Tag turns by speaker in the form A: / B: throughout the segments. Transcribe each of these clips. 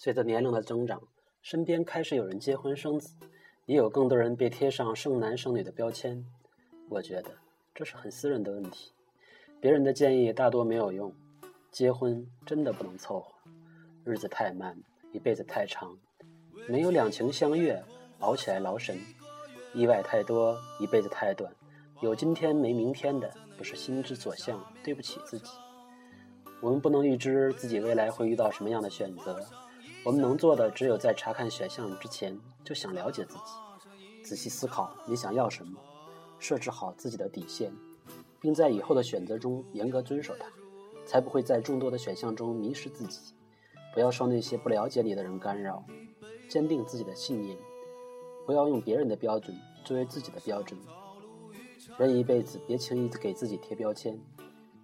A: 随着年龄的增长，身边开始有人结婚生子，也有更多人被贴上剩男剩女的标签。我觉得这是很私人的问题，别人的建议大多没有用。结婚真的不能凑合，日子太慢，一辈子太长，没有两情相悦，熬起来劳神；意外太多，一辈子太短，有今天没明天的，不是心之所向，对不起自己。我们不能预知自己未来会遇到什么样的选择。我们能做的，只有在查看选项之前，就想了解自己，仔细思考你想要什么，设置好自己的底线，并在以后的选择中严格遵守它，才不会在众多的选项中迷失自己。不要受那些不了解你的人干扰，坚定自己的信念，不要用别人的标准作为自己的标准。人一辈子，别轻易给自己贴标签，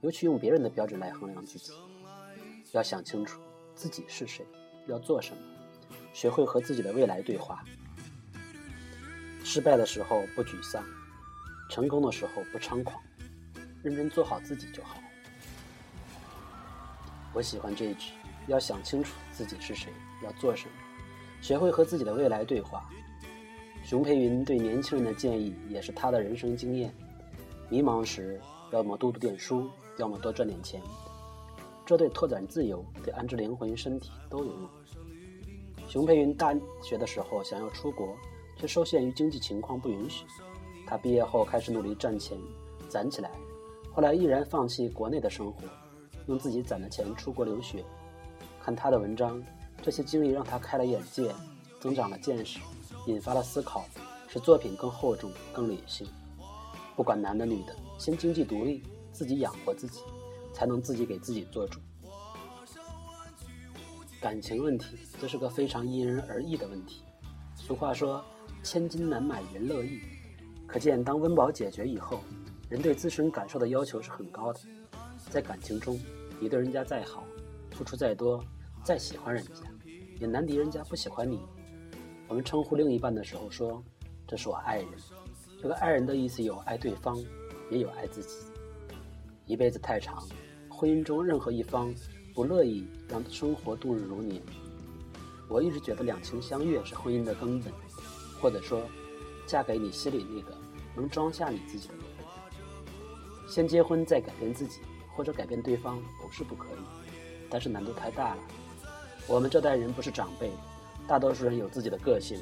A: 尤其用别人的标准来衡量自己。要想清楚自己是谁。要做什么？学会和自己的未来对话。失败的时候不沮丧，成功的时候不猖狂，认真做好自己就好。我喜欢这一句：要想清楚自己是谁，要做什么，学会和自己的未来对话。熊培云对年轻人的建议也是他的人生经验：迷茫时，要么多读点书，要么多赚点钱。这对拓展自由，对安置灵魂、身体都有用。熊培云大学的时候想要出国，却受限于经济情况不允许。他毕业后开始努力赚钱，攒起来，后来毅然放弃国内的生活，用自己攒的钱出国留学。看他的文章，这些经历让他开了眼界，增长了见识，引发了思考，使作品更厚重、更理性。不管男的女的，先经济独立，自己养活自己。才能自己给自己做主。感情问题，这是个非常因人而异的问题。俗话说“千金难买人乐意”，可见当温饱解决以后，人对自身感受的要求是很高的。在感情中，你对人家再好，付出再多，再喜欢人家，也难敌人家不喜欢你。我们称呼另一半的时候说：“这是我爱人。”这个爱人的意思有爱对方，也有爱自己。一辈子太长。婚姻中任何一方不乐意让生活度日如年，我一直觉得两情相悦是婚姻的根本，或者说，嫁给你心里那个能装下你自己的人。先结婚再改变自己或者改变对方不是不可以，但是难度太大了。我们这代人不是长辈，大多数人有自己的个性，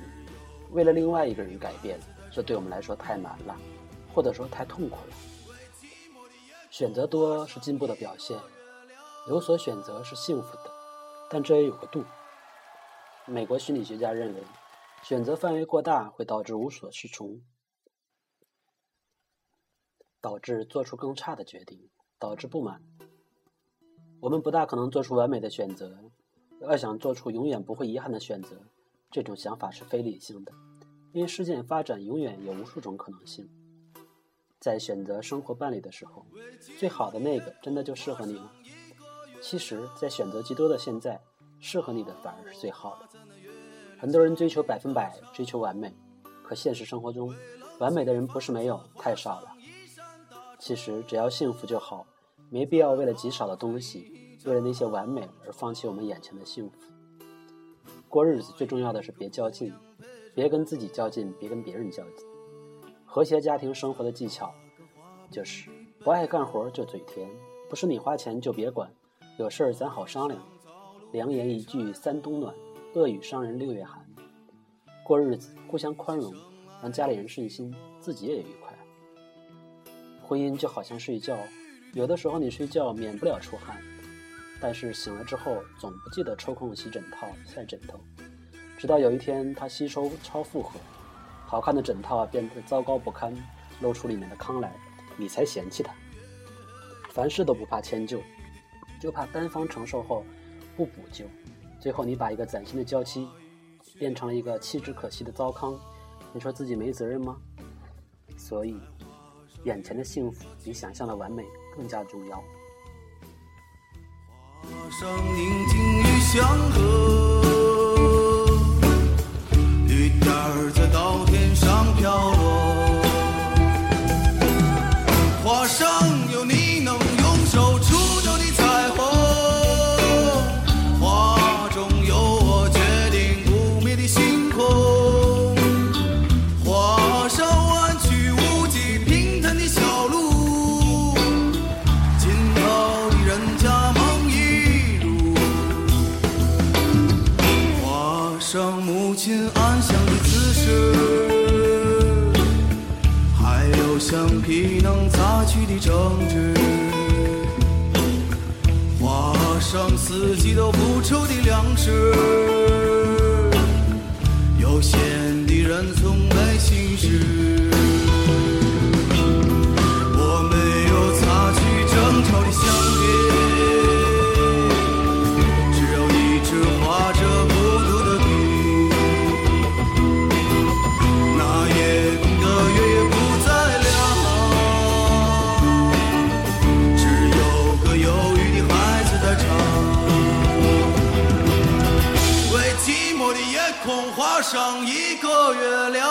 A: 为了另外一个人改变，这对我们来说太难了，或者说太痛苦了。选择多是进步的表现，有所选择是幸福的，但这也有个度。美国心理学家认为，选择范围过大会导致无所适从，导致做出更差的决定，导致不满。我们不大可能做出完美的选择，要想做出永远不会遗憾的选择，这种想法是非理性的，因为事件发展永远有无数种可能性。在选择生活伴侣的时候，最好的那个真的就适合你吗？其实，在选择极多的现在，适合你的反而是最好的。很多人追求百分百，追求完美，可现实生活中，完美的人不是没有，太少了。其实只要幸福就好，没必要为了极少的东西，为了那些完美而放弃我们眼前的幸福。过日子最重要的是别较劲，别跟自己较劲，别跟别人较劲。和谐家庭生活的技巧，就是不爱干活就嘴甜，不是你花钱就别管，有事儿咱好商量。良言一句三冬暖，恶语伤人六月寒。过日子互相宽容，让家里人顺心，自己也愉快。婚姻就好像睡觉，有的时候你睡觉免不了出汗，但是醒了之后总不记得抽空洗枕套、晒枕头，直到有一天它吸收超负荷。好看的枕套啊变得糟糕不堪，露出里面的糠来，你才嫌弃它。凡事都不怕迁就，就怕单方承受后不补救。最后你把一个崭新的娇妻变成了一个弃之可惜的糟糠。你说自己没责任吗？所以眼前的幸福比想象的完美更加重要。
B: 画上宁静与祥和。雨点儿在倒。亲安详的姿势，还有橡皮能擦去的争执，画上四季都不愁的粮食，悠闲的人从没心事。空画上一个月亮